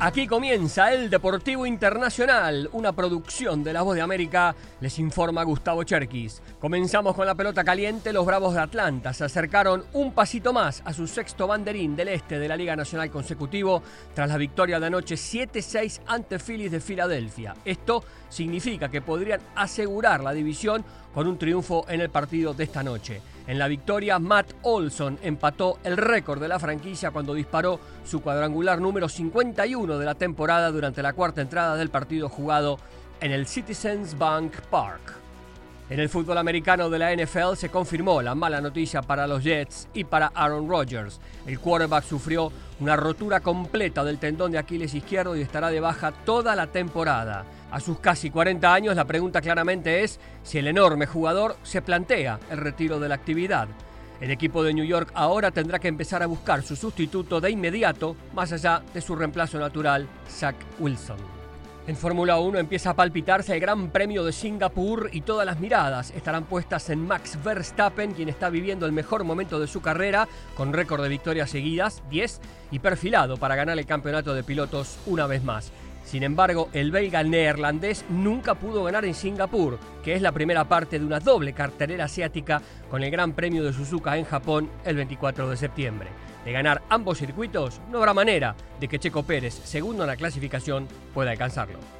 Aquí comienza el Deportivo Internacional, una producción de La Voz de América, les informa Gustavo Cherkis. Comenzamos con la pelota caliente, los Bravos de Atlanta se acercaron un pasito más a su sexto banderín del este de la Liga Nacional consecutivo tras la victoria de anoche 7-6 ante Phillies de Filadelfia. Esto significa que podrían asegurar la división con un triunfo en el partido de esta noche. En la victoria, Matt Olson empató el récord de la franquicia cuando disparó su cuadrangular número 51 de la temporada durante la cuarta entrada del partido jugado en el Citizens Bank Park. En el fútbol americano de la NFL se confirmó la mala noticia para los Jets y para Aaron Rodgers. El quarterback sufrió una rotura completa del tendón de Aquiles izquierdo y estará de baja toda la temporada. A sus casi 40 años, la pregunta claramente es si el enorme jugador se plantea el retiro de la actividad. El equipo de New York ahora tendrá que empezar a buscar su sustituto de inmediato, más allá de su reemplazo natural, Zach Wilson. En Fórmula 1 empieza a palpitarse el Gran Premio de Singapur y todas las miradas estarán puestas en Max Verstappen, quien está viviendo el mejor momento de su carrera, con récord de victorias seguidas, 10, y perfilado para ganar el campeonato de pilotos una vez más. Sin embargo, el belga neerlandés nunca pudo ganar en Singapur, que es la primera parte de una doble cartelera asiática con el Gran Premio de Suzuka en Japón el 24 de septiembre. De ganar ambos circuitos, no habrá manera de que Checo Pérez, segundo en la clasificación, pueda alcanzarlo.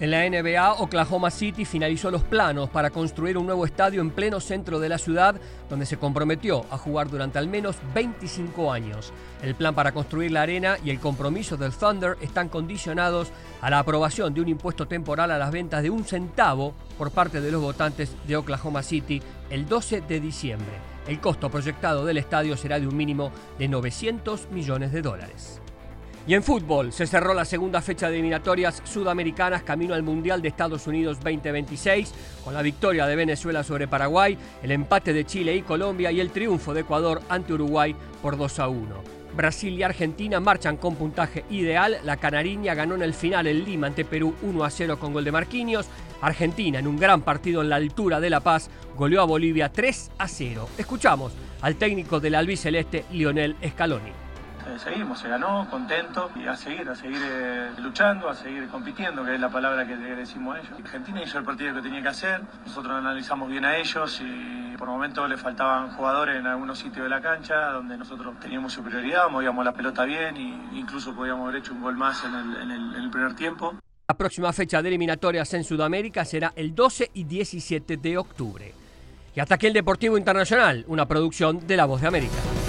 En la NBA, Oklahoma City finalizó los planos para construir un nuevo estadio en pleno centro de la ciudad, donde se comprometió a jugar durante al menos 25 años. El plan para construir la arena y el compromiso del Thunder están condicionados a la aprobación de un impuesto temporal a las ventas de un centavo por parte de los votantes de Oklahoma City el 12 de diciembre. El costo proyectado del estadio será de un mínimo de 900 millones de dólares. Y en fútbol se cerró la segunda fecha de eliminatorias sudamericanas camino al Mundial de Estados Unidos 2026 con la victoria de Venezuela sobre Paraguay, el empate de Chile y Colombia y el triunfo de Ecuador ante Uruguay por 2 a 1. Brasil y Argentina marchan con puntaje ideal. La Canariña ganó en el final el Lima ante Perú 1 a 0 con gol de Marquinhos. Argentina, en un gran partido en la altura de La Paz, goleó a Bolivia 3 a 0. Escuchamos al técnico del albiceleste, Lionel Scaloni. Eh, seguimos, se ganó, contento y a seguir, a seguir eh, luchando, a seguir compitiendo, que es la palabra que le decimos a ellos. Argentina hizo el partido que tenía que hacer, nosotros analizamos bien a ellos y por momentos le faltaban jugadores en algunos sitios de la cancha donde nosotros teníamos superioridad, movíamos la pelota bien e incluso podíamos haber hecho un gol más en el, en el primer tiempo. La próxima fecha de eliminatorias en Sudamérica será el 12 y 17 de octubre. Y hasta aquí el Deportivo Internacional, una producción de La Voz de América.